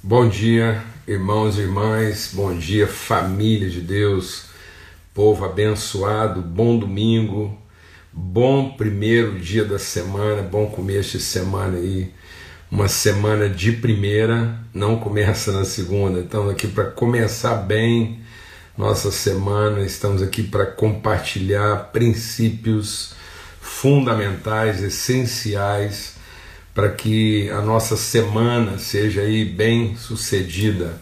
Bom dia, irmãos e irmãs, bom dia, família de Deus, povo abençoado, bom domingo, bom primeiro dia da semana, bom começo de semana aí, uma semana de primeira, não começa na segunda, estamos aqui para começar bem nossa semana, estamos aqui para compartilhar princípios fundamentais, essenciais para que a nossa semana seja aí bem sucedida.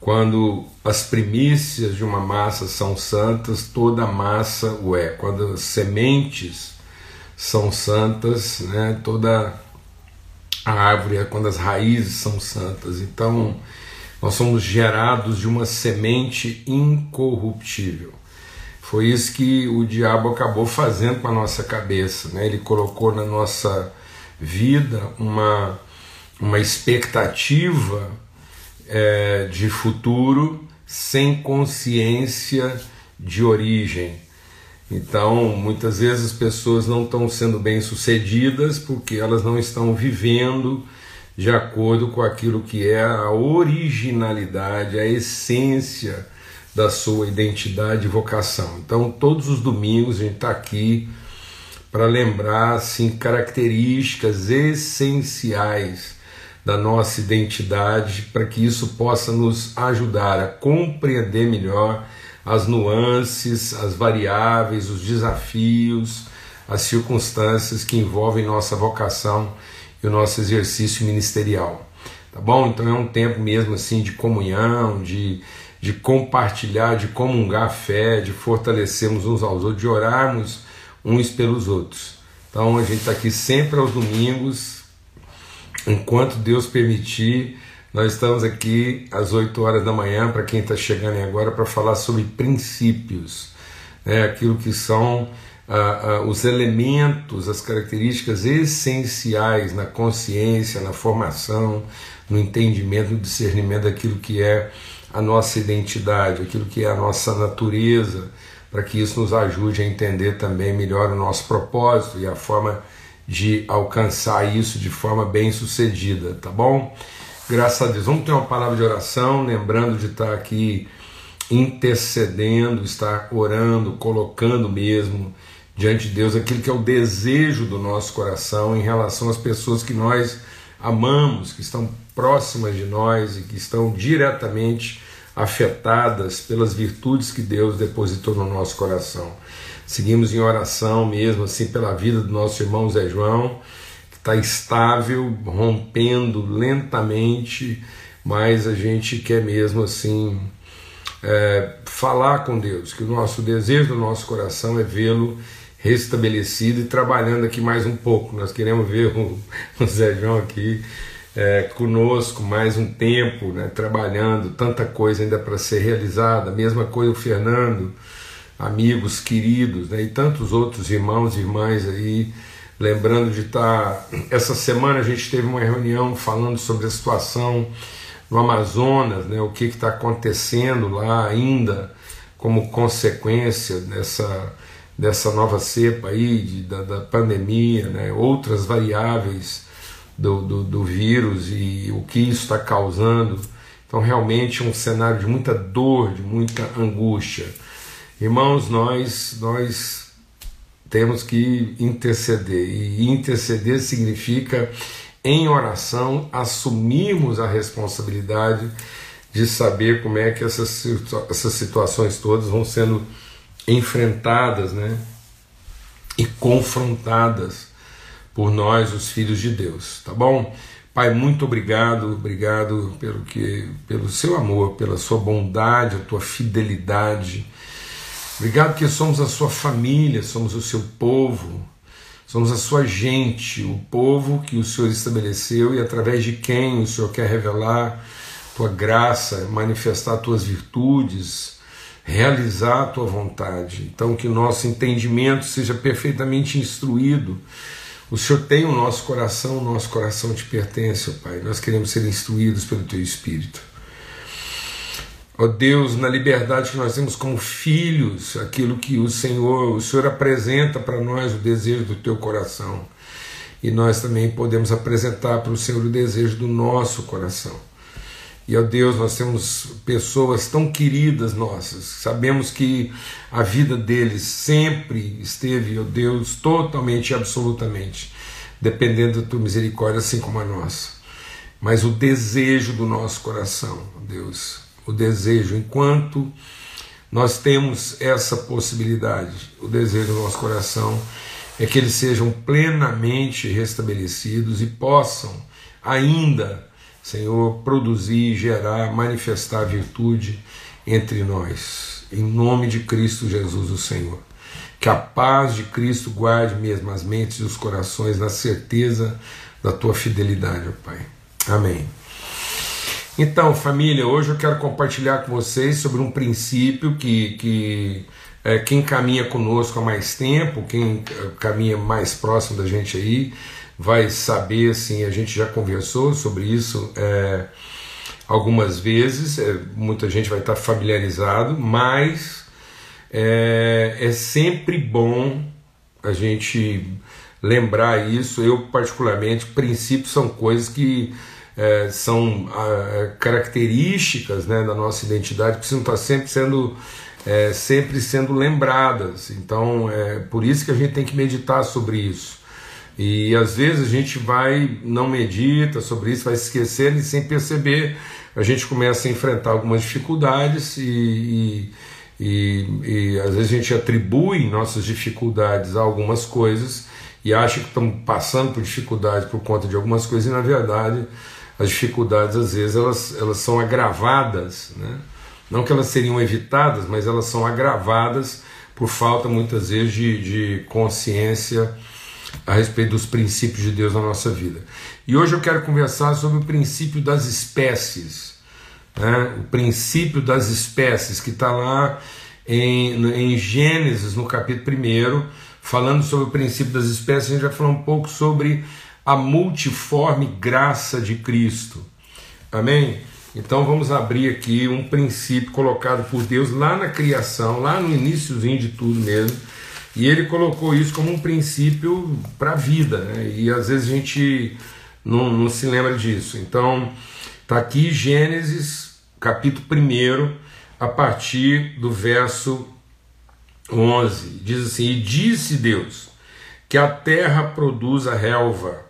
Quando as primícias de uma massa são santas, toda massa o é. Quando as sementes são santas, né, toda a árvore é quando as raízes são santas. Então, nós somos gerados de uma semente incorruptível. Foi isso que o diabo acabou fazendo com a nossa cabeça. Né? Ele colocou na nossa vida, uma, uma expectativa é, de futuro sem consciência de origem. Então, muitas vezes as pessoas não estão sendo bem-sucedidas porque elas não estão vivendo de acordo com aquilo que é a originalidade, a essência da sua identidade e vocação. Então, todos os domingos a gente está aqui para lembrar assim, características essenciais da nossa identidade, para que isso possa nos ajudar a compreender melhor as nuances, as variáveis, os desafios, as circunstâncias que envolvem nossa vocação e o nosso exercício ministerial. Tá bom? Então é um tempo mesmo assim de comunhão, de, de compartilhar, de comungar a fé, de fortalecermos uns aos outros, de orarmos uns pelos outros. Então a gente está aqui sempre aos domingos, enquanto Deus permitir. Nós estamos aqui às 8 horas da manhã, para quem está chegando agora, para falar sobre princípios, né? aquilo que são ah, ah, os elementos, as características essenciais na consciência, na formação, no entendimento, no discernimento daquilo que é a nossa identidade, aquilo que é a nossa natureza, para que isso nos ajude a entender também melhor o nosso propósito e a forma de alcançar isso de forma bem sucedida, tá bom? Graças a Deus. Vamos ter uma palavra de oração, lembrando de estar aqui intercedendo, estar orando, colocando mesmo diante de Deus aquilo que é o desejo do nosso coração em relação às pessoas que nós amamos, que estão próximas de nós e que estão diretamente afetadas pelas virtudes que Deus depositou no nosso coração. Seguimos em oração mesmo, assim, pela vida do nosso irmão Zé João, que está estável, rompendo lentamente, mas a gente quer mesmo assim é, falar com Deus, que o nosso desejo do nosso coração é vê-lo restabelecido e trabalhando aqui mais um pouco. Nós queremos ver o, o Zé João aqui é, conosco mais um tempo, né, trabalhando, tanta coisa ainda para ser realizada. Mesma coisa o Fernando, amigos queridos, né, e tantos outros irmãos e irmãs aí. Lembrando de estar. Tá, essa semana a gente teve uma reunião falando sobre a situação no Amazonas, né, o que está acontecendo lá ainda como consequência dessa, dessa nova cepa aí, de, da, da pandemia, né, outras variáveis do, do, do vírus e o que isso está causando. Então, realmente, é um cenário de muita dor, de muita angústia. Irmãos, nós, nós temos que interceder, e interceder significa, em oração, assumirmos a responsabilidade de saber como é que essas, essas situações todas vão sendo enfrentadas né? e confrontadas por nós, os filhos de Deus, tá bom? Pai, muito obrigado, obrigado pelo que, pelo seu amor, pela sua bondade, a tua fidelidade. Obrigado que somos a sua família, somos o seu povo, somos a sua gente, o povo que o Senhor estabeleceu e através de quem o Senhor quer revelar tua graça, manifestar tuas virtudes, realizar a tua vontade. Então que nosso entendimento seja perfeitamente instruído o Senhor tem o nosso coração, o nosso coração te pertence, ó Pai. Nós queremos ser instruídos pelo Teu Espírito. Ó Deus, na liberdade que nós temos como filhos, aquilo que o Senhor, o Senhor apresenta para nós o desejo do Teu coração. E nós também podemos apresentar para o Senhor o desejo do nosso coração. E, ó Deus, nós temos pessoas tão queridas nossas, sabemos que a vida deles sempre esteve, ó Deus, totalmente e absolutamente dependendo da tua misericórdia, assim como a nossa. Mas o desejo do nosso coração, Deus, o desejo, enquanto nós temos essa possibilidade, o desejo do nosso coração é que eles sejam plenamente restabelecidos e possam ainda, Senhor, produzir, gerar, manifestar virtude entre nós. Em nome de Cristo Jesus, o Senhor. Que a paz de Cristo guarde mesmo as mentes e os corações na certeza da tua fidelidade, ó Pai. Amém. Então, família, hoje eu quero compartilhar com vocês sobre um princípio que, que é, quem caminha conosco há mais tempo, quem é, caminha mais próximo da gente aí, vai saber, assim, a gente já conversou sobre isso é, algumas vezes, é, muita gente vai estar familiarizado, mas é, é sempre bom a gente lembrar isso. Eu, particularmente, princípios são coisas que é, são é, características né, da nossa identidade, precisam estar sempre sendo, é, sempre sendo lembradas. Então, é por isso que a gente tem que meditar sobre isso. E às vezes a gente vai, não medita sobre isso, vai esquecendo e sem perceber a gente começa a enfrentar algumas dificuldades e, e e, e às vezes a gente atribui nossas dificuldades a algumas coisas e acha que estamos passando por dificuldade por conta de algumas coisas e na verdade as dificuldades às vezes elas, elas são agravadas, né? não que elas seriam evitadas, mas elas são agravadas por falta muitas vezes de, de consciência a respeito dos princípios de Deus na nossa vida. E hoje eu quero conversar sobre o princípio das espécies né, o princípio das espécies, que está lá em, em Gênesis, no capítulo 1, falando sobre o princípio das espécies, a gente vai falar um pouco sobre a multiforme graça de Cristo. Amém? Então vamos abrir aqui um princípio colocado por Deus lá na criação, lá no iníciozinho de tudo mesmo. E ele colocou isso como um princípio para a vida, né? e às vezes a gente não, não se lembra disso. Então, Está aqui Gênesis, capítulo 1, a partir do verso 11. Diz assim: E disse Deus que a terra produza relva,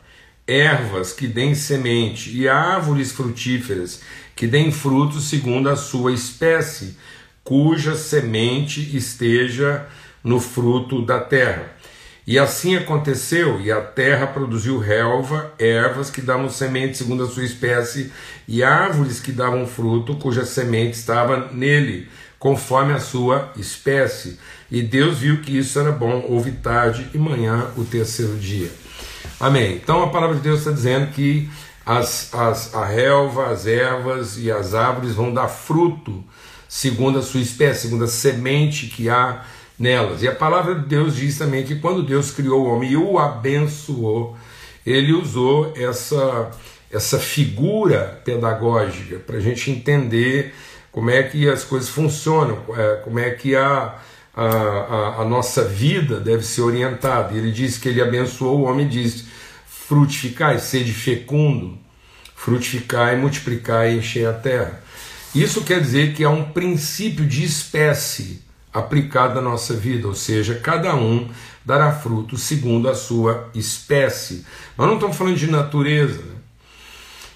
ervas que deem semente e árvores frutíferas que deem frutos segundo a sua espécie, cuja semente esteja no fruto da terra. E assim aconteceu, e a terra produziu relva, ervas que davam semente segundo a sua espécie, e árvores que davam fruto, cuja semente estava nele, conforme a sua espécie. E Deus viu que isso era bom, houve tarde e manhã o terceiro dia. Amém. Então a palavra de Deus está dizendo que as, as, a relva, as ervas e as árvores vão dar fruto segundo a sua espécie, segundo a semente que há nelas. E a palavra de Deus diz também que quando Deus criou o homem e o abençoou, ele usou essa, essa figura pedagógica para a gente entender como é que as coisas funcionam, é, como é que a, a, a, nossa vida deve ser orientada. Ele diz que ele abençoou o homem e disse: frutificai, sede fecundo, frutificar e multiplicar e encher a terra. Isso quer dizer que há um princípio de espécie aplicado à nossa vida, ou seja, cada um dará fruto segundo a sua espécie. Nós não estamos falando de natureza. Né?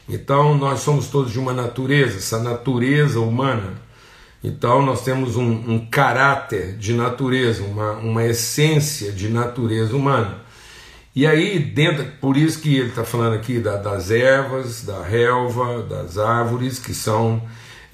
Então, nós somos todos de uma natureza, essa natureza humana. Então, nós temos um, um caráter de natureza, uma, uma essência de natureza humana. E aí, dentro, por isso que ele está falando aqui da, das ervas, da relva, das árvores, que são,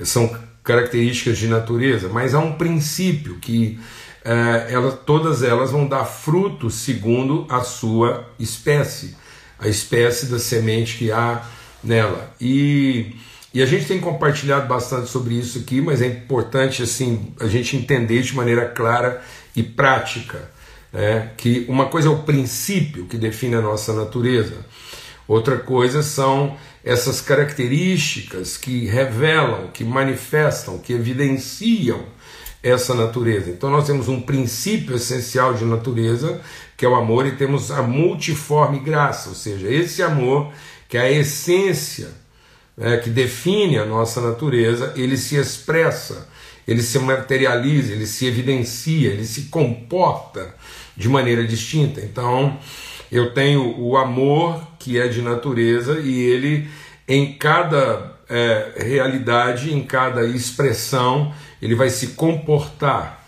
são características de natureza, mas há um princípio que é, ela, todas elas vão dar fruto segundo a sua espécie, a espécie da semente que há nela. E, e a gente tem compartilhado bastante sobre isso aqui, mas é importante assim a gente entender de maneira clara e prática né, que uma coisa é o princípio que define a nossa natureza, outra coisa são essas características que revelam, que manifestam, que evidenciam essa natureza. Então nós temos um princípio essencial de natureza, que é o amor, e temos a multiforme graça, ou seja, esse amor que é a essência é, que define a nossa natureza, ele se expressa, ele se materializa, ele se evidencia, ele se comporta de maneira distinta. Então, eu tenho o amor que é de natureza e ele em cada é, realidade, em cada expressão, ele vai se comportar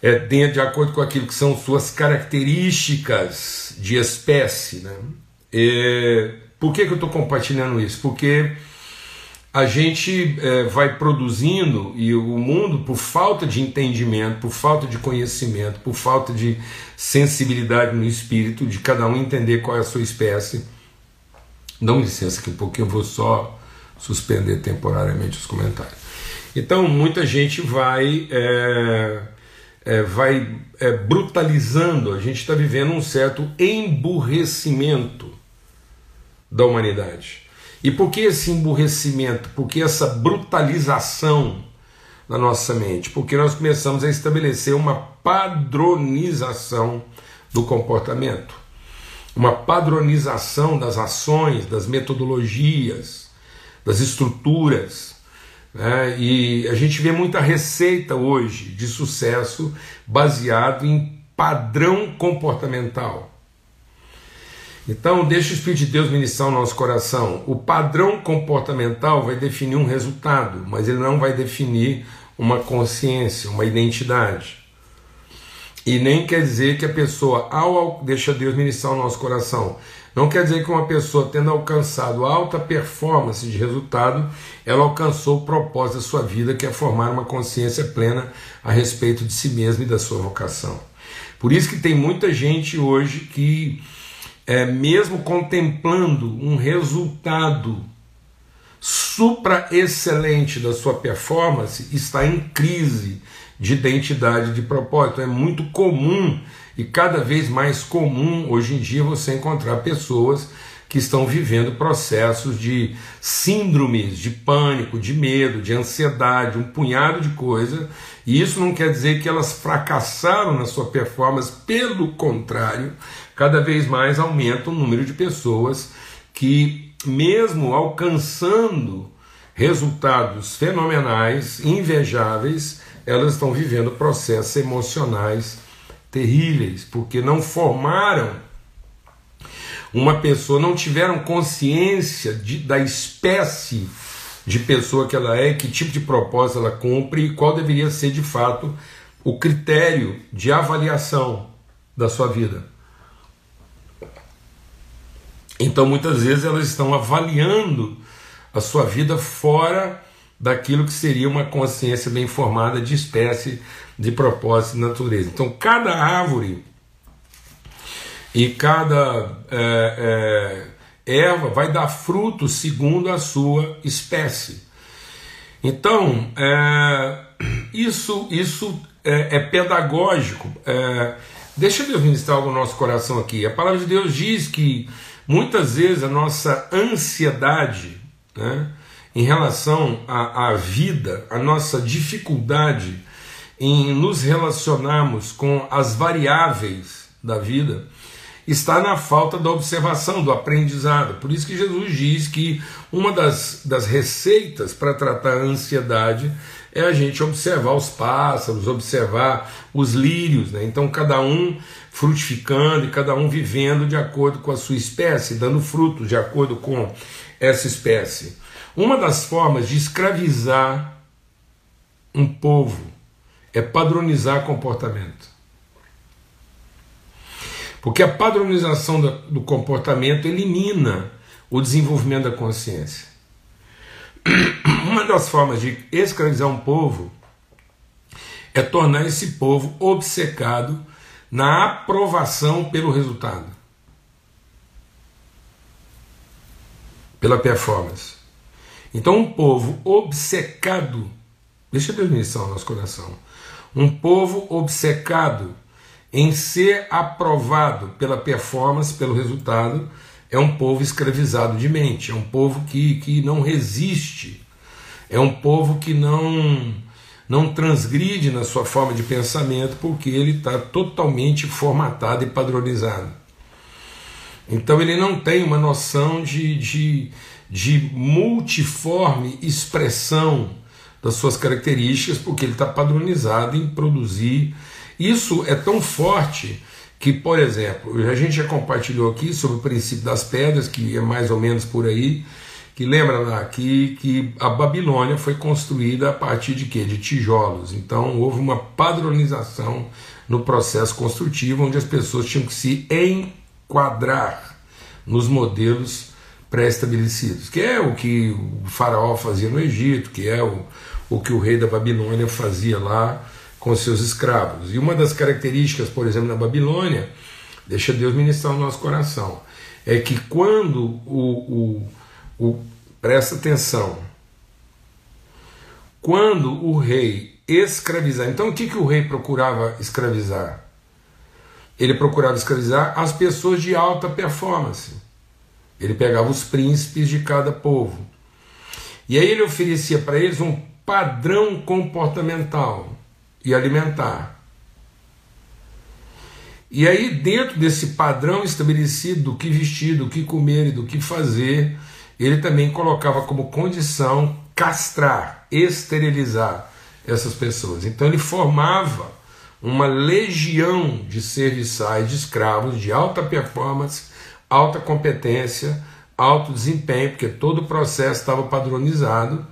é, de acordo com aquilo que são suas características de espécie. Né? É, por que, que eu estou compartilhando isso? Porque a gente é, vai produzindo e o mundo, por falta de entendimento, por falta de conhecimento, por falta de sensibilidade no espírito, de cada um entender qual é a sua espécie. Dá licença que um pouquinho eu vou só suspender temporariamente os comentários. Então, muita gente vai, é, é, vai é, brutalizando, a gente está vivendo um certo emburrecimento da humanidade. E por que esse emburrecimento? Por que essa brutalização na nossa mente? Porque nós começamos a estabelecer uma padronização do comportamento, uma padronização das ações, das metodologias, das estruturas. Né? E a gente vê muita receita hoje de sucesso baseado em padrão comportamental. Então, deixa o Espírito de Deus ministrar o nosso coração. O padrão comportamental vai definir um resultado, mas ele não vai definir uma consciência, uma identidade. E nem quer dizer que a pessoa, ao deixa Deus ministrar o nosso coração, não quer dizer que uma pessoa tendo alcançado alta performance de resultado, ela alcançou o propósito da sua vida, que é formar uma consciência plena a respeito de si mesma e da sua vocação. Por isso que tem muita gente hoje que é, mesmo contemplando um resultado supra-excelente da sua performance, está em crise de identidade, de propósito. É muito comum e cada vez mais comum hoje em dia você encontrar pessoas que estão vivendo processos de síndromes de pânico, de medo, de ansiedade, um punhado de coisa, e isso não quer dizer que elas fracassaram na sua performance, pelo contrário, cada vez mais aumenta o número de pessoas que, mesmo alcançando resultados fenomenais, invejáveis, elas estão vivendo processos emocionais terríveis, porque não formaram uma pessoa, não tiveram consciência de, da espécie de pessoa que ela é, que tipo de propósito ela cumpre e qual deveria ser de fato o critério de avaliação da sua vida. Então muitas vezes elas estão avaliando a sua vida fora daquilo que seria uma consciência bem formada de espécie, de propósito e natureza. Então cada árvore e cada é, é, erva vai dar fruto segundo a sua espécie. Então é, isso, isso é, é pedagógico. É, deixa eu ministrar algo no nosso coração aqui. A palavra de Deus diz que Muitas vezes a nossa ansiedade né, em relação à, à vida, a nossa dificuldade em nos relacionarmos com as variáveis da vida, está na falta da observação, do aprendizado. Por isso que Jesus diz que uma das, das receitas para tratar a ansiedade é a gente observar os pássaros, observar os lírios. Né? Então, cada um frutificando e cada um vivendo de acordo com a sua espécie, dando frutos de acordo com essa espécie. Uma das formas de escravizar um povo é padronizar comportamento. Porque a padronização do comportamento elimina o desenvolvimento da consciência. Uma das formas de escravizar um povo é tornar esse povo obcecado na aprovação pelo resultado, pela performance. Então, um povo obcecado, deixa Deus ministrar o nosso coração, um povo obcecado em ser aprovado pela performance, pelo resultado, é um povo escravizado de mente, é um povo que, que não resiste, é um povo que não não transgride na sua forma de pensamento porque ele está totalmente formatado e padronizado. Então ele não tem uma noção de, de, de multiforme expressão das suas características, porque ele está padronizado em produzir. Isso é tão forte que, por exemplo, a gente já compartilhou aqui sobre o princípio das pedras, que é mais ou menos por aí, que lembra lá que, que a Babilônia foi construída a partir de quê? De tijolos. Então houve uma padronização no processo construtivo, onde as pessoas tinham que se enquadrar nos modelos pré-estabelecidos, que é o que o faraó fazia no Egito, que é o, o que o rei da Babilônia fazia lá com seus escravos. E uma das características, por exemplo, na Babilônia, deixa Deus ministrar o nosso coração, é que quando o, o, o presta atenção, quando o rei escravizar, então o que, que o rei procurava escravizar? Ele procurava escravizar as pessoas de alta performance. Ele pegava os príncipes de cada povo. E aí ele oferecia para eles um padrão comportamental e alimentar. E aí, dentro desse padrão estabelecido do que vestir, do que comer e do que fazer, ele também colocava como condição castrar, esterilizar essas pessoas. Então, ele formava uma legião de serviçais, de escravos de alta performance, alta competência, alto desempenho, porque todo o processo estava padronizado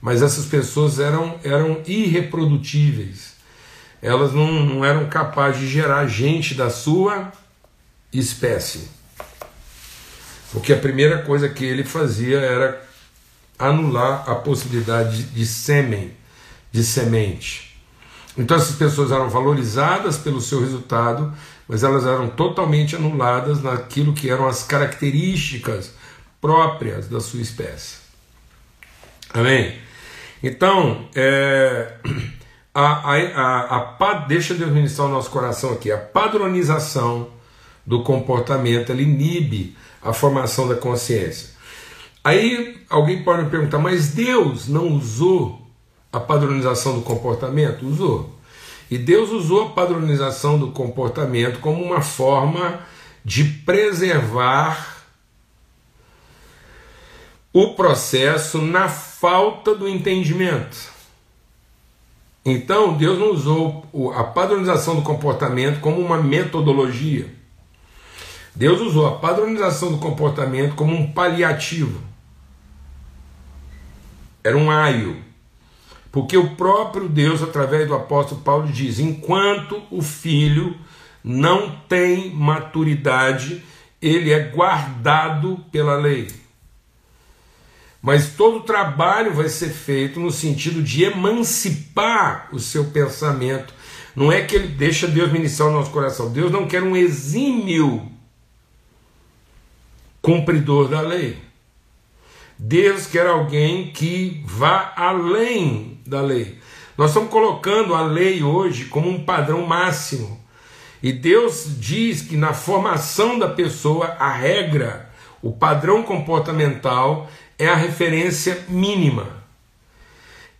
mas essas pessoas eram, eram irreprodutíveis. Elas não, não eram capazes de gerar gente da sua espécie. Porque a primeira coisa que ele fazia era anular a possibilidade de, sêmen, de semente. Então essas pessoas eram valorizadas pelo seu resultado, mas elas eram totalmente anuladas naquilo que eram as características próprias da sua espécie. Amém? Então, é, a, a, a, a, deixa Deus ministrar o nosso coração aqui. A padronização do comportamento ela inibe a formação da consciência. Aí alguém pode me perguntar, mas Deus não usou a padronização do comportamento? Usou. E Deus usou a padronização do comportamento como uma forma de preservar o processo na falta do entendimento. Então, Deus não usou a padronização do comportamento como uma metodologia. Deus usou a padronização do comportamento como um paliativo. Era um aio. Porque o próprio Deus, através do apóstolo Paulo, diz: enquanto o filho não tem maturidade, ele é guardado pela lei. Mas todo o trabalho vai ser feito no sentido de emancipar o seu pensamento. Não é que ele deixa Deus ministrar o nosso coração. Deus não quer um exímio cumpridor da lei. Deus quer alguém que vá além da lei. Nós estamos colocando a lei hoje como um padrão máximo. E Deus diz que na formação da pessoa, a regra, o padrão comportamental é a referência mínima.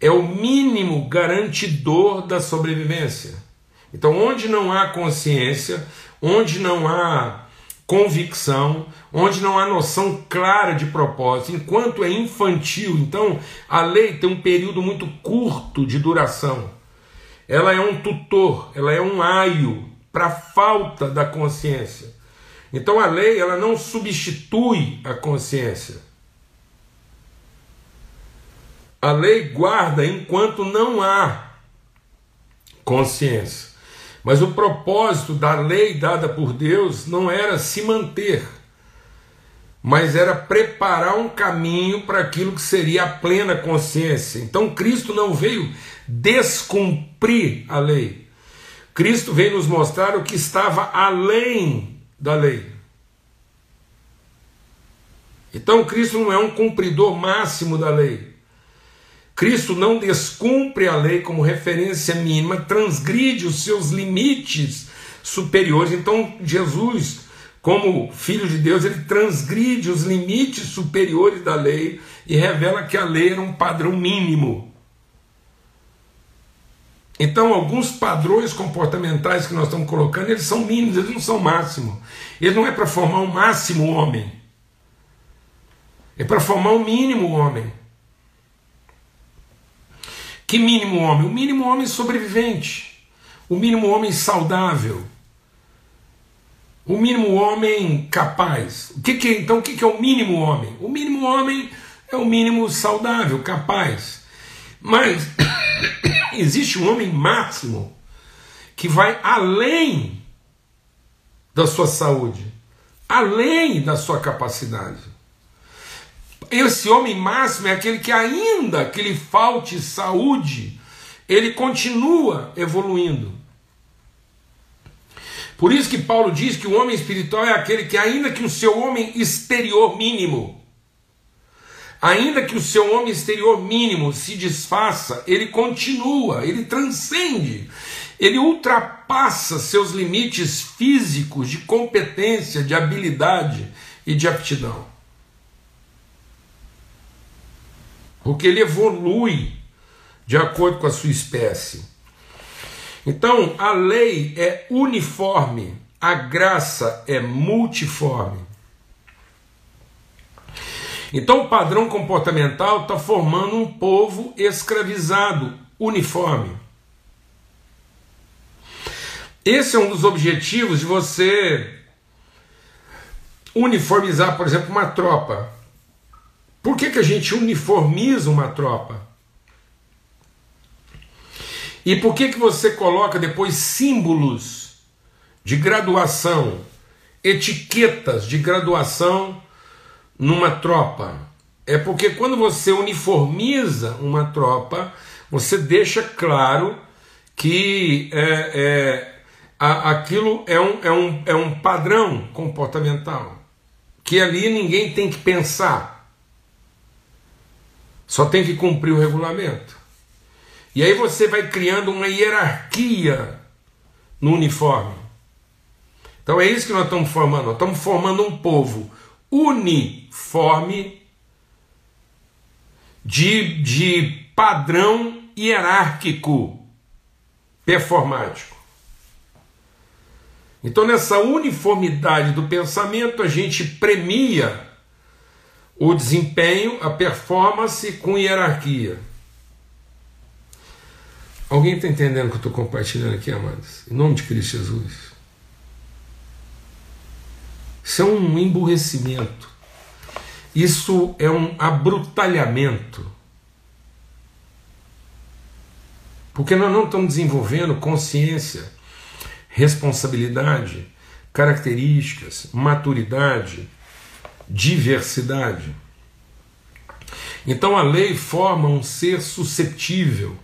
É o mínimo garantidor da sobrevivência. Então, onde não há consciência, onde não há convicção, onde não há noção clara de propósito, enquanto é infantil, então a lei tem um período muito curto de duração. Ela é um tutor, ela é um aio para a falta da consciência. Então a lei ela não substitui a consciência. A lei guarda enquanto não há consciência. Mas o propósito da lei dada por Deus não era se manter, mas era preparar um caminho para aquilo que seria a plena consciência. Então Cristo não veio descumprir a lei. Cristo veio nos mostrar o que estava além da lei. Então Cristo não é um cumpridor máximo da lei. Cristo não descumpre a lei como referência mínima, transgride os seus limites superiores. Então, Jesus, como Filho de Deus, ele transgride os limites superiores da lei e revela que a lei era um padrão mínimo. Então, alguns padrões comportamentais que nós estamos colocando, eles são mínimos, eles não são máximo. Ele não é para formar um máximo homem. É para formar um mínimo homem. Que mínimo homem? O mínimo homem sobrevivente. O mínimo homem saudável. O mínimo homem capaz. O que, que então o que, que é o mínimo homem? O mínimo homem é o mínimo saudável, capaz. Mas existe um homem máximo que vai além da sua saúde, além da sua capacidade. Esse homem máximo é aquele que, ainda que lhe falte saúde, ele continua evoluindo. Por isso que Paulo diz que o homem espiritual é aquele que, ainda que o seu homem exterior mínimo, Ainda que o seu homem exterior mínimo se desfaça, ele continua, ele transcende, ele ultrapassa seus limites físicos de competência, de habilidade e de aptidão. Porque ele evolui de acordo com a sua espécie. Então, a lei é uniforme, a graça é multiforme. Então o padrão comportamental está formando um povo escravizado, uniforme. Esse é um dos objetivos de você uniformizar, por exemplo, uma tropa. Por que, que a gente uniformiza uma tropa? E por que, que você coloca depois símbolos de graduação, etiquetas de graduação numa tropa. É porque quando você uniformiza uma tropa, você deixa claro que é, é, a, aquilo é um, é, um, é um padrão comportamental. Que ali ninguém tem que pensar, só tem que cumprir o regulamento. E aí você vai criando uma hierarquia no uniforme. Então é isso que nós estamos formando. Nós estamos formando um povo uniforme de, de padrão hierárquico performático. Então, nessa uniformidade do pensamento, a gente premia o desempenho, a performance com hierarquia. Alguém está entendendo o que eu estou compartilhando aqui, amados? Em nome de Cristo Jesus. Isso é um emburrecimento. Isso é um abrutalhamento. Porque nós não estamos desenvolvendo consciência, responsabilidade, características, maturidade, diversidade. Então a lei forma um ser susceptível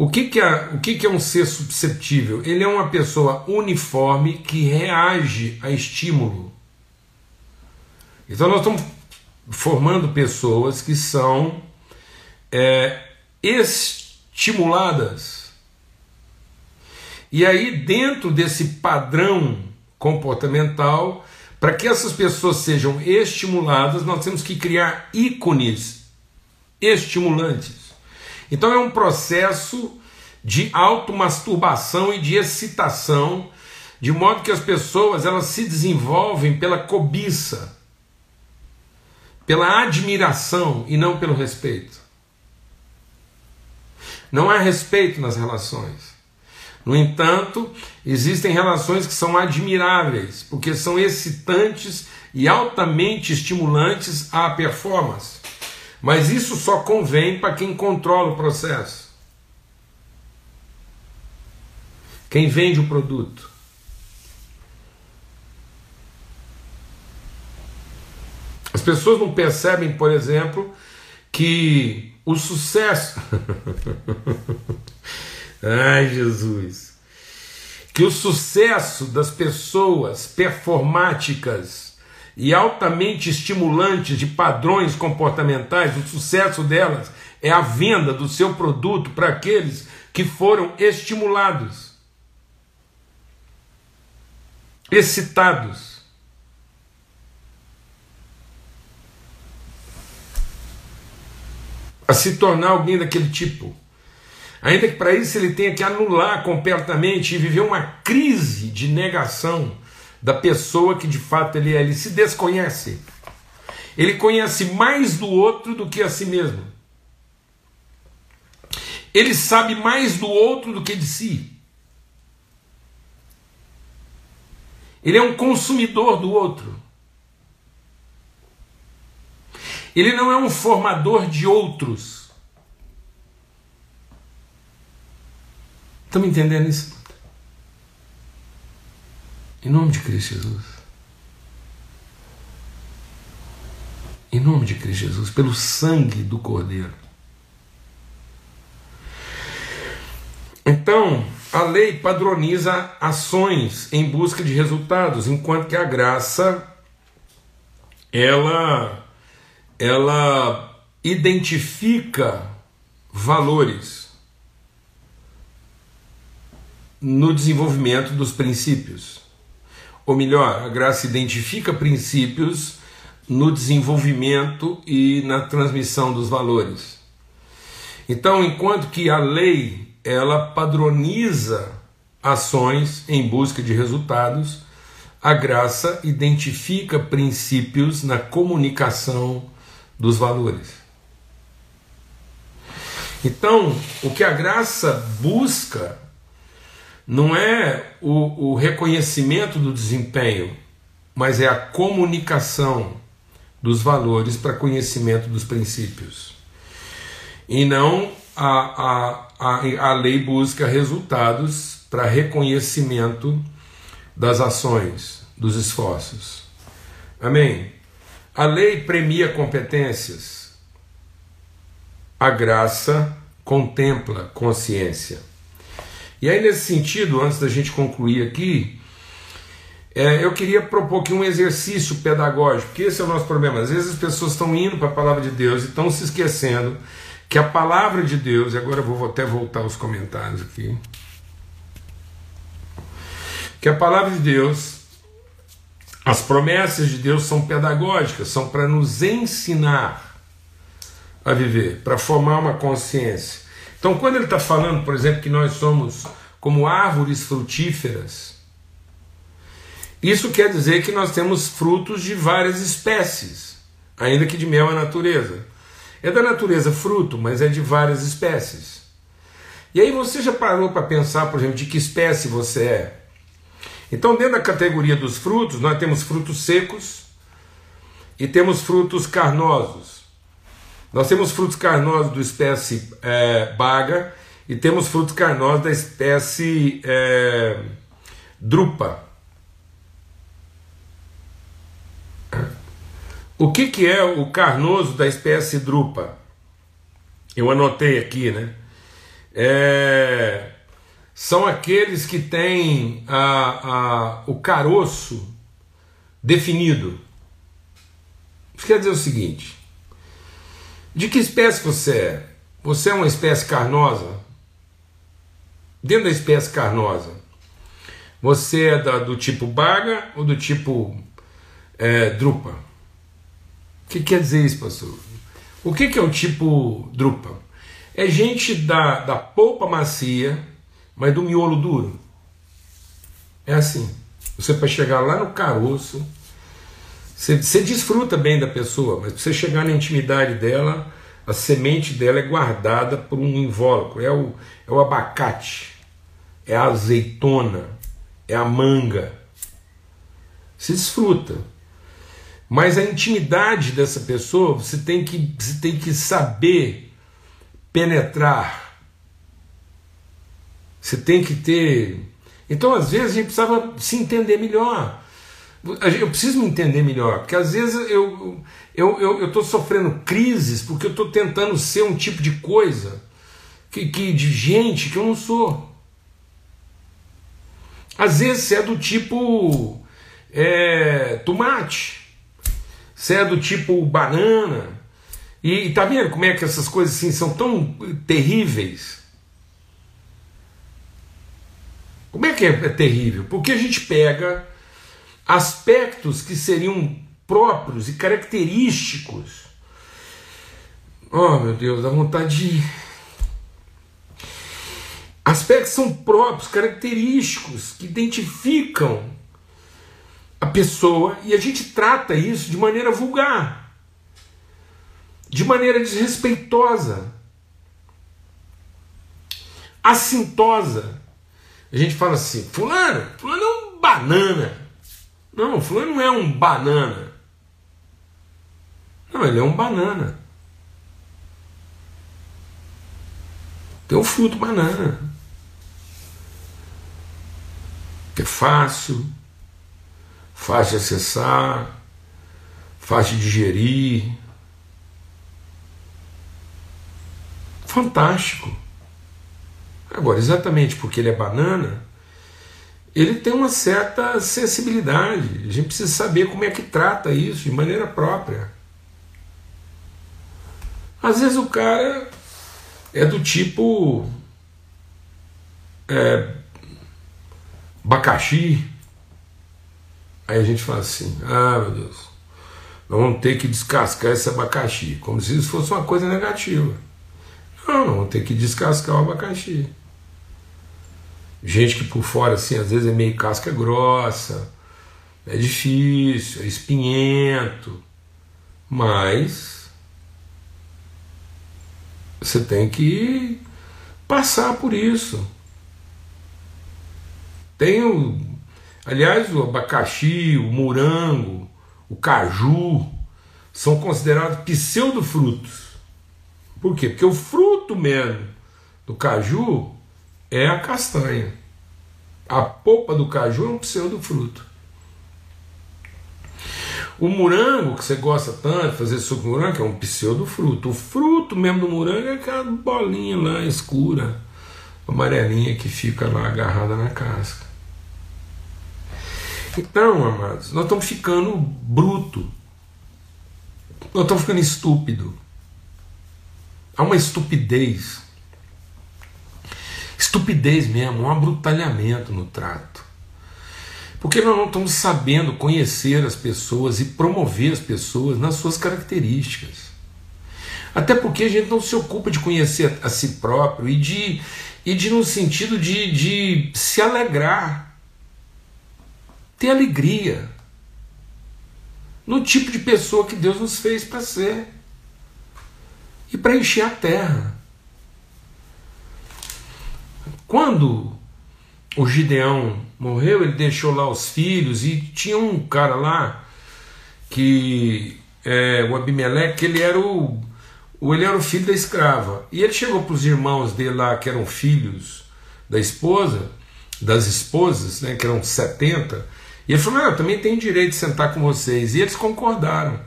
o que, que, é, o que, que é um ser susceptível? Ele é uma pessoa uniforme que reage a estímulo. Então nós estamos formando pessoas que são é, estimuladas. E aí, dentro desse padrão comportamental, para que essas pessoas sejam estimuladas, nós temos que criar ícones estimulantes. Então é um processo de automasturbação e de excitação, de modo que as pessoas elas se desenvolvem pela cobiça, pela admiração e não pelo respeito. Não há respeito nas relações. No entanto, existem relações que são admiráveis, porque são excitantes e altamente estimulantes à performance. Mas isso só convém para quem controla o processo. Quem vende o produto. As pessoas não percebem, por exemplo, que o sucesso. Ai, Jesus! Que o sucesso das pessoas performáticas e altamente estimulantes de padrões comportamentais, o sucesso delas é a venda do seu produto para aqueles que foram estimulados, excitados. A se tornar alguém daquele tipo. Ainda que para isso ele tenha que anular completamente e viver uma crise de negação da pessoa que de fato ele é. Ele se desconhece. Ele conhece mais do outro do que a si mesmo. Ele sabe mais do outro do que de si. Ele é um consumidor do outro. Ele não é um formador de outros. Estão me entendendo isso? Em nome de Cristo Jesus. Em nome de Cristo Jesus, pelo sangue do Cordeiro. Então, a lei padroniza ações em busca de resultados, enquanto que a graça ela ela identifica valores no desenvolvimento dos princípios. Ou melhor, a graça identifica princípios no desenvolvimento e na transmissão dos valores. Então, enquanto que a lei ela padroniza ações em busca de resultados, a graça identifica princípios na comunicação dos valores. Então, o que a graça busca não é o, o reconhecimento do desempenho, mas é a comunicação dos valores para conhecimento dos princípios. E não a, a, a, a lei busca resultados para reconhecimento das ações, dos esforços. Amém? A lei premia competências, a graça contempla consciência. E aí, nesse sentido, antes da gente concluir aqui, é, eu queria propor aqui um exercício pedagógico, porque esse é o nosso problema. Às vezes as pessoas estão indo para a palavra de Deus e estão se esquecendo que a palavra de Deus, e agora eu vou até voltar os comentários aqui, que a palavra de Deus as promessas de Deus são pedagógicas, são para nos ensinar a viver, para formar uma consciência. Então, quando ele está falando, por exemplo, que nós somos como árvores frutíferas, isso quer dizer que nós temos frutos de várias espécies, ainda que de mesma natureza. É da natureza fruto, mas é de várias espécies. E aí você já parou para pensar, por exemplo, de que espécie você é? Então, dentro da categoria dos frutos, nós temos frutos secos e temos frutos carnosos. Nós temos frutos carnosos do espécie é, baga e temos frutos carnosos da espécie é, drupa. O que, que é o carnoso da espécie drupa? Eu anotei aqui, né? É, são aqueles que têm a, a, o caroço definido. Isso quer dizer o seguinte: de que espécie você é? Você é uma espécie carnosa? Dentro da espécie carnosa, você é da, do tipo baga ou do tipo é, drupa? O que quer dizer isso, pastor? O que, que é o tipo drupa? É gente da, da polpa macia mas do miolo duro. É assim. Você para chegar lá no caroço, você, você desfruta bem da pessoa, mas para você chegar na intimidade dela, a semente dela é guardada por um invólucro. É o, é o abacate, é a azeitona, é a manga. Se desfruta. Mas a intimidade dessa pessoa, você tem que, você tem que saber penetrar você tem que ter. Então, às vezes, a gente precisava se entender melhor. Eu preciso me entender melhor, porque às vezes eu estou eu, eu, eu sofrendo crises porque eu estou tentando ser um tipo de coisa, que, que, de gente que eu não sou. Às vezes você é do tipo é, tomate, você é do tipo banana, e, e tá vendo como é que essas coisas assim são tão terríveis? Como é que é, é terrível? Porque a gente pega aspectos que seriam próprios e característicos. Oh meu Deus, dá vontade de. aspectos são próprios, característicos, que identificam a pessoa e a gente trata isso de maneira vulgar, de maneira desrespeitosa, assintosa. A gente fala assim: Fulano, Fulano é um banana. Não, Fulano não é um banana. Não, ele é um banana. Tem o fruto banana. Que é fácil, fácil de acessar, fácil de digerir. Fantástico. Agora, exatamente porque ele é banana, ele tem uma certa sensibilidade. A gente precisa saber como é que trata isso de maneira própria. Às vezes o cara é do tipo é, abacaxi. Aí a gente fala assim: ah, meu Deus, nós vamos ter que descascar esse abacaxi, como se isso fosse uma coisa negativa. Não, não vamos ter que descascar o abacaxi. Gente que por fora, assim, às vezes é meio casca grossa, é difícil, é espinhento, mas você tem que passar por isso. Tem o, aliás, o abacaxi, o morango, o caju são considerados pseudofrutos. Por quê? Porque o fruto mesmo do caju é a castanha. A polpa do caju é um pseudo-fruto. O morango, que você gosta tanto de fazer suco de morango, é um pseudo-fruto. O fruto mesmo do morango é aquela bolinha lá escura, amarelinha que fica lá agarrada na casca. Então, amados, nós estamos ficando bruto. Nós estamos ficando estúpido. Há uma estupidez estupidez mesmo, um abrutalhamento no trato. Porque nós não estamos sabendo conhecer as pessoas e promover as pessoas nas suas características. Até porque a gente não se ocupa de conhecer a si próprio e de, e de no sentido de, de se alegrar, ter alegria no tipo de pessoa que Deus nos fez para ser e para encher a terra. Quando o Gideão morreu, ele deixou lá os filhos e tinha um cara lá que é, o Abimeleque, ele era o, ele era o filho da escrava. E ele chegou para os irmãos dele lá, que eram filhos da esposa, das esposas, né, que eram 70, e ele falou: Não, eu também tenho direito de sentar com vocês. E eles concordaram.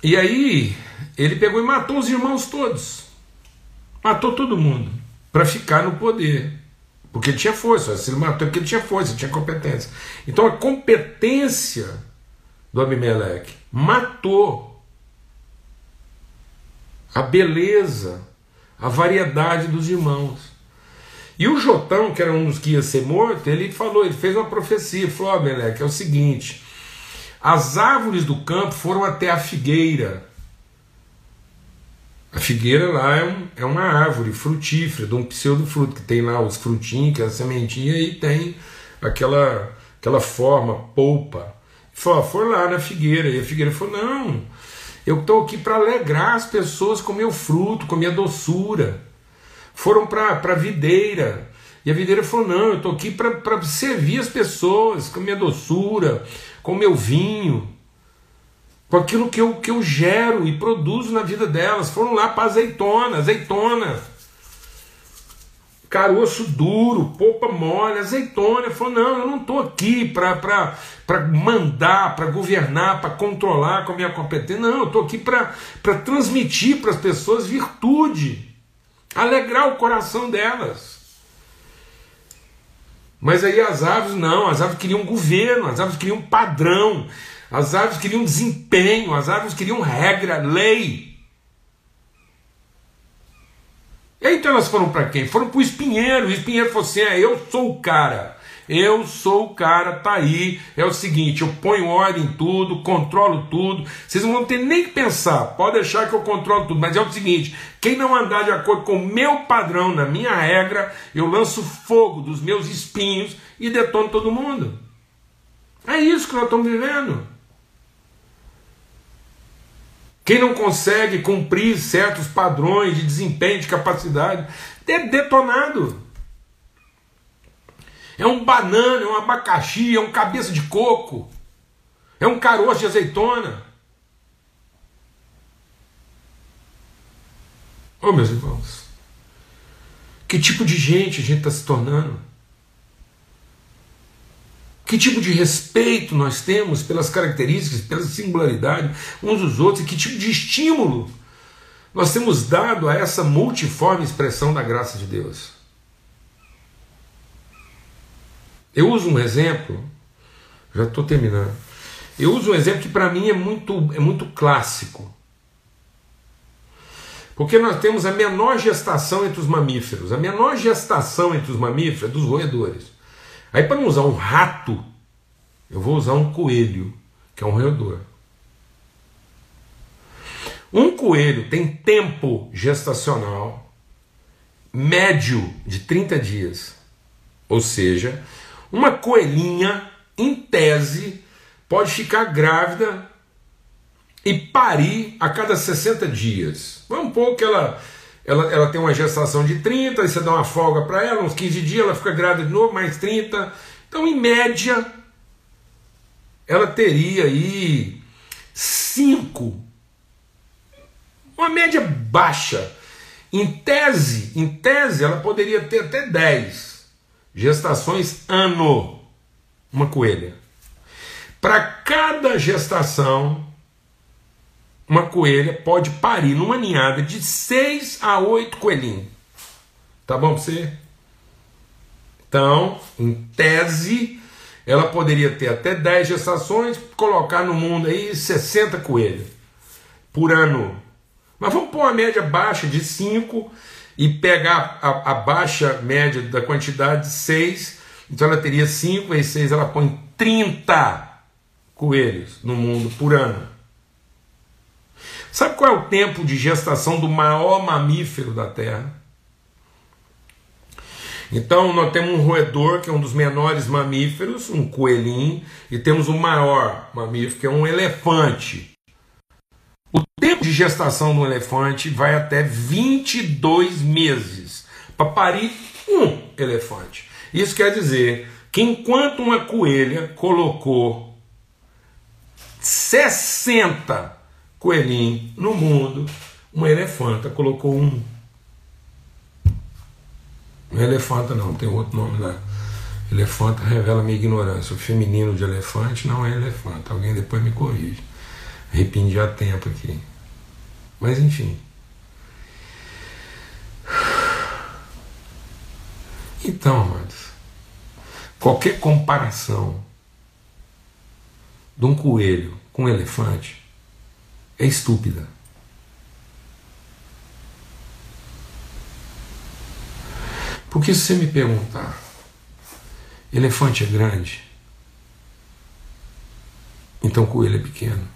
E aí ele pegou e matou os irmãos todos. Matou todo mundo para ficar no poder. Porque ele tinha força, se ele matou porque ele tinha força, tinha competência. Então a competência do Abimeleque matou a beleza, a variedade dos irmãos. E o Jotão, que era um dos que ia ser morto, ele falou, ele fez uma profecia, falou, Abimeleque, é o seguinte, as árvores do campo foram até a figueira, a figueira lá é, um, é uma árvore frutífera, de um pseudo-fruto, que tem lá os frutinhos, que é a sementinha, e tem aquela, aquela forma, polpa. Falou, for lá na figueira. E a figueira falou: não, eu estou aqui para alegrar as pessoas com meu fruto, com minha doçura. Foram para a videira. E a videira falou: não, eu estou aqui para servir as pessoas com minha doçura, com meu vinho com aquilo que eu, que eu gero e produzo na vida delas. Foram lá para azeitona, azeitona, caroço duro, polpa mole, azeitona. Falou: não, eu não estou aqui para mandar, para governar, para controlar com a minha competência. Não, eu estou aqui para transmitir para as pessoas virtude, alegrar o coração delas. Mas aí as aves não, as aves queriam governo, as aves queriam padrão, as árvores queriam desempenho, as árvores queriam regra, lei. E aí, então elas foram para quem? Foram para o espinheiro. O espinheiro falou assim: é, eu sou o cara. Eu sou o cara, tá aí. É o seguinte, eu ponho ordem em tudo, controlo tudo. Vocês não vão ter nem que pensar. Pode deixar que eu controlo tudo, mas é o seguinte, quem não andar de acordo com o meu padrão, na minha regra, eu lanço fogo dos meus espinhos e detono todo mundo. É isso que nós estamos vivendo. Quem não consegue cumprir certos padrões de desempenho, de capacidade, é detonado. É um banana, é um abacaxi, é um cabeça de coco, é um caroço de azeitona. Ô oh, meus irmãos, que tipo de gente a gente está se tornando? Que tipo de respeito nós temos pelas características, pela singularidade uns dos outros, e que tipo de estímulo nós temos dado a essa multiforme expressão da graça de Deus? Eu uso um exemplo, já estou terminando. Eu uso um exemplo que para mim é muito, é muito clássico. Porque nós temos a menor gestação entre os mamíferos. A menor gestação entre os mamíferos é dos roedores. Aí, para não usar um rato, eu vou usar um coelho, que é um roedor. Um coelho tem tempo gestacional médio de 30 dias. Ou seja, uma coelhinha, em tese, pode ficar grávida e parir a cada 60 dias. Vamos pôr que ela ela, ela tem uma gestação de 30, aí você dá uma folga para ela, uns 15 dias, ela fica grávida de novo, mais 30. Então, em média, ela teria aí 5. Uma média baixa. Em tese, em tese, ela poderia ter até 10 gestações ano. Uma coelha. Para cada gestação, uma coelha pode parir numa ninhada de 6 a 8 coelhinhos. Tá bom para você? Então, em tese, ela poderia ter até 10 gestações, colocar no mundo aí 60 coelhos por ano. Mas vamos pôr uma média baixa de 5 e pegar a, a, baixa média da quantidade de 6. Então ela teria 5 vezes 6, ela põe 30 coelhos no mundo por ano. Sabe qual é o tempo de gestação do maior mamífero da Terra? Então, nós temos um roedor, que é um dos menores mamíferos, um coelhinho, e temos o maior mamífero, que é um elefante. O tempo de gestação do elefante vai até 22 meses para parir um elefante. Isso quer dizer que enquanto uma coelha colocou 60 coelhinho no mundo, uma elefanta colocou um. Não é elefanta, não, tem outro nome lá. Elefanta revela minha ignorância. O feminino de elefante não é elefanta. Alguém depois me corrige. Arrependi a tempo aqui. Mas enfim. Então, amados, qualquer comparação de um coelho com um elefante é estúpida. Porque se você me perguntar, elefante é grande, então coelho é pequeno.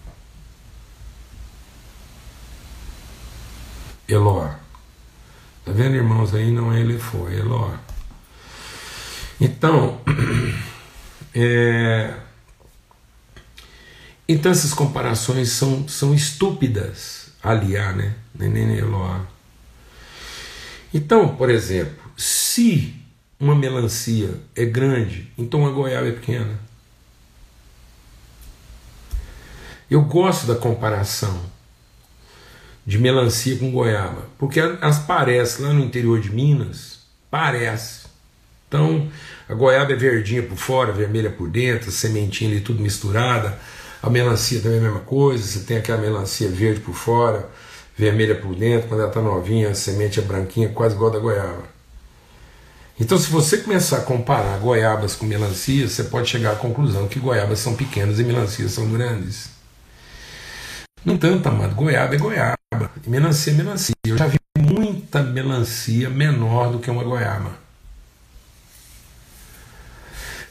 Elor. Tá vendo, irmãos? Aí não é elefô, é Elor. Então, é, então essas comparações são, são estúpidas, aliar, né? Neném Eloá. Então, por exemplo, se uma melancia é grande, então a goiaba é pequena. Eu gosto da comparação de melancia com goiaba, porque elas parecem lá no interior de Minas, parece. Então, a goiaba é verdinha por fora, vermelha por dentro, sementinha ali tudo misturada a melancia também é a mesma coisa, você tem aquela melancia verde por fora, vermelha por dentro, quando ela está novinha, a semente é branquinha, quase igual da goiaba. Então, se você começar a comparar goiabas com melancias, você pode chegar à conclusão que goiabas são pequenas e melancias são grandes. No entanto, amado, goiaba é goiaba, e melancia é melancia. Eu já vi muita melancia menor do que uma goiaba.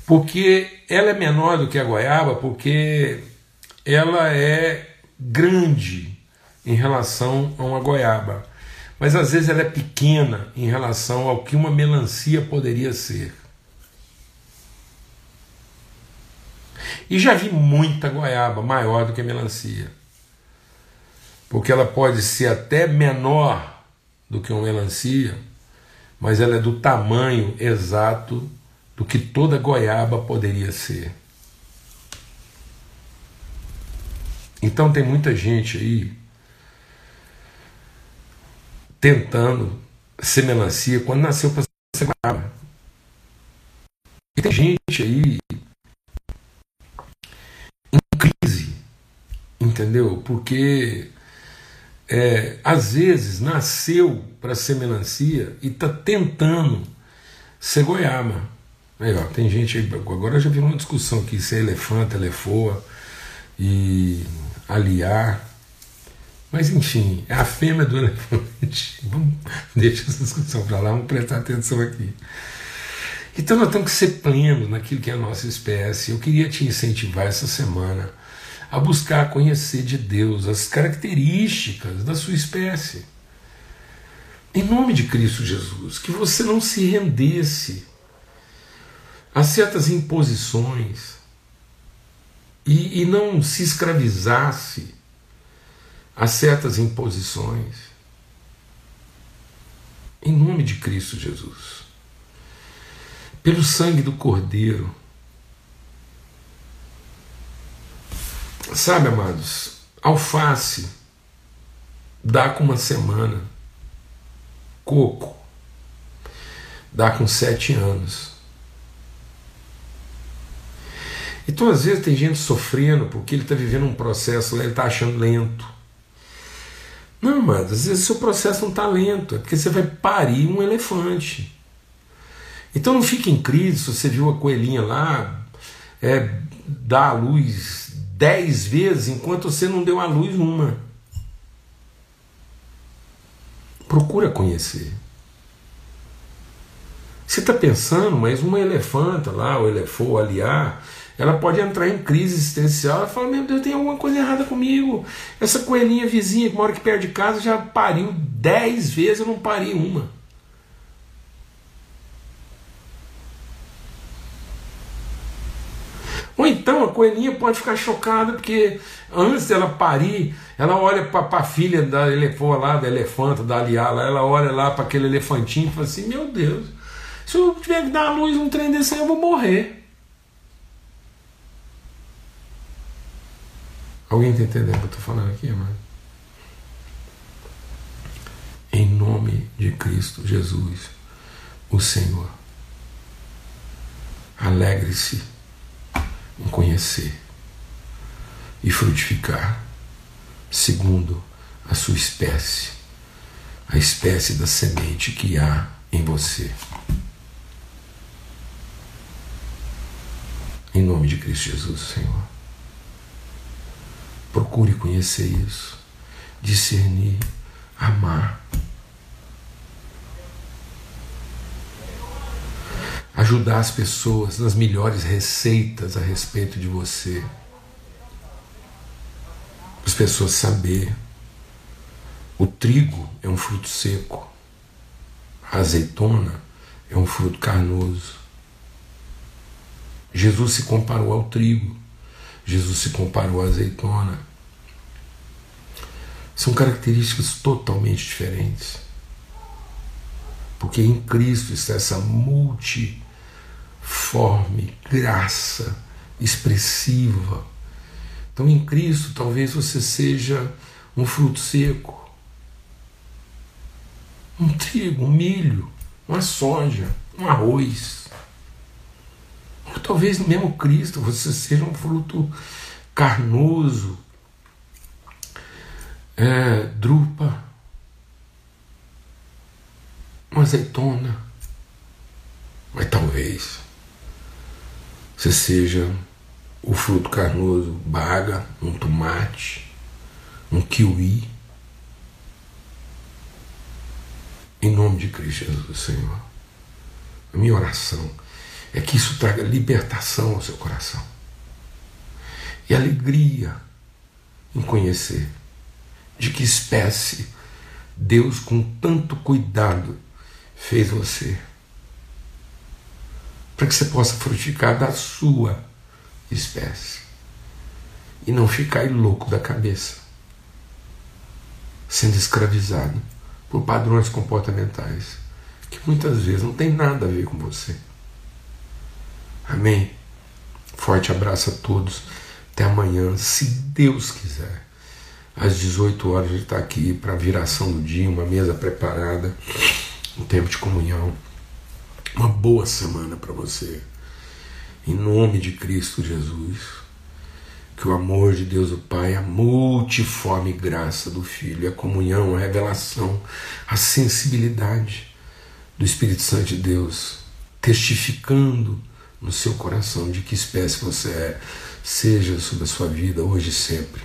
Porque ela é menor do que a goiaba, porque ela é grande em relação a uma goiaba. Mas às vezes ela é pequena em relação ao que uma melancia poderia ser. E já vi muita goiaba maior do que melancia. Porque ela pode ser até menor do que uma melancia, mas ela é do tamanho exato do que toda goiaba poderia ser. Então tem muita gente aí tentando ser melancia quando nasceu para ser goiaba. E tem gente aí em crise, entendeu? Porque é, às vezes nasceu para ser melancia e está tentando ser goiaba. Aí, ó, tem gente aí, agora já virou uma discussão aqui se é elefante, elefoa e aliar. Mas enfim, é a fêmea do elefante. Vamos deixar essa discussão para lá, vamos prestar atenção aqui. Então nós temos que ser plenos naquilo que é a nossa espécie. Eu queria te incentivar essa semana a buscar conhecer de Deus as características da sua espécie. Em nome de Cristo Jesus, que você não se rendesse a certas imposições e, e não se escravizasse a certas imposições. Em nome de Cristo Jesus. Pelo sangue do Cordeiro Sabe, amados, alface dá com uma semana, coco dá com sete anos. Então, às vezes, tem gente sofrendo porque ele está vivendo um processo ele está achando lento. Não, mas às vezes o seu processo não está lento, é porque você vai parir um elefante. Então não fique em crise se você viu a coelhinha lá é, dar a luz dez vezes enquanto você não deu a luz uma. Procura conhecer. Você está pensando, mas uma elefanta lá, o elefou, aliar, ela pode entrar em crise existencial. Ela fala: Meu Deus, tem alguma coisa errada comigo. Essa coelhinha vizinha que mora aqui perto de casa já pariu dez vezes, eu não pari uma. Ou então a coelhinha pode ficar chocada porque antes dela parir, ela olha para a filha da elefante lá, da elefanta, da aliala, ela olha lá para aquele elefantinho e fala assim: Meu Deus, se eu tiver que dar a luz um trem desse aí, eu vou morrer. Alguém está entendendo o que eu estou falando aqui, mano? Em nome de Cristo Jesus, o Senhor. Alegre-se em conhecer e frutificar segundo a sua espécie, a espécie da semente que há em você. Em nome de Cristo Jesus, Senhor. Procure conhecer isso, discernir, amar ajudar as pessoas nas melhores receitas a respeito de você. As pessoas saber o trigo é um fruto seco, a azeitona é um fruto carnoso. Jesus se comparou ao trigo, Jesus se comparou à azeitona. São características totalmente diferentes. Porque em Cristo está essa multi forme, graça expressiva. Então, em Cristo, talvez você seja um fruto seco, um trigo, um milho, uma soja, um arroz. Ou talvez mesmo Cristo você seja um fruto carnoso, é, drupa, uma azeitona. Mas talvez você seja o fruto carnoso baga, um tomate, um kiwi. Em nome de Cristo Jesus, Senhor. A minha oração é que isso traga libertação ao seu coração e alegria em conhecer de que espécie Deus, com tanto cuidado, fez você. Para que você possa frutificar da sua espécie e não ficar louco da cabeça, sendo escravizado por padrões comportamentais que muitas vezes não tem nada a ver com você. Amém? Forte abraço a todos. Até amanhã, se Deus quiser. Às 18 horas gente está aqui para a viração do dia, uma mesa preparada, um tempo de comunhão. Uma boa semana para você. Em nome de Cristo Jesus. Que o amor de Deus o Pai, a multiforme graça do Filho, a comunhão, a revelação, a sensibilidade do Espírito Santo de Deus, testificando no seu coração de que espécie você é, seja sobre a sua vida hoje e sempre,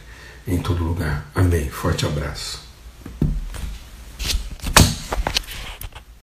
em todo lugar. Amém. Forte abraço.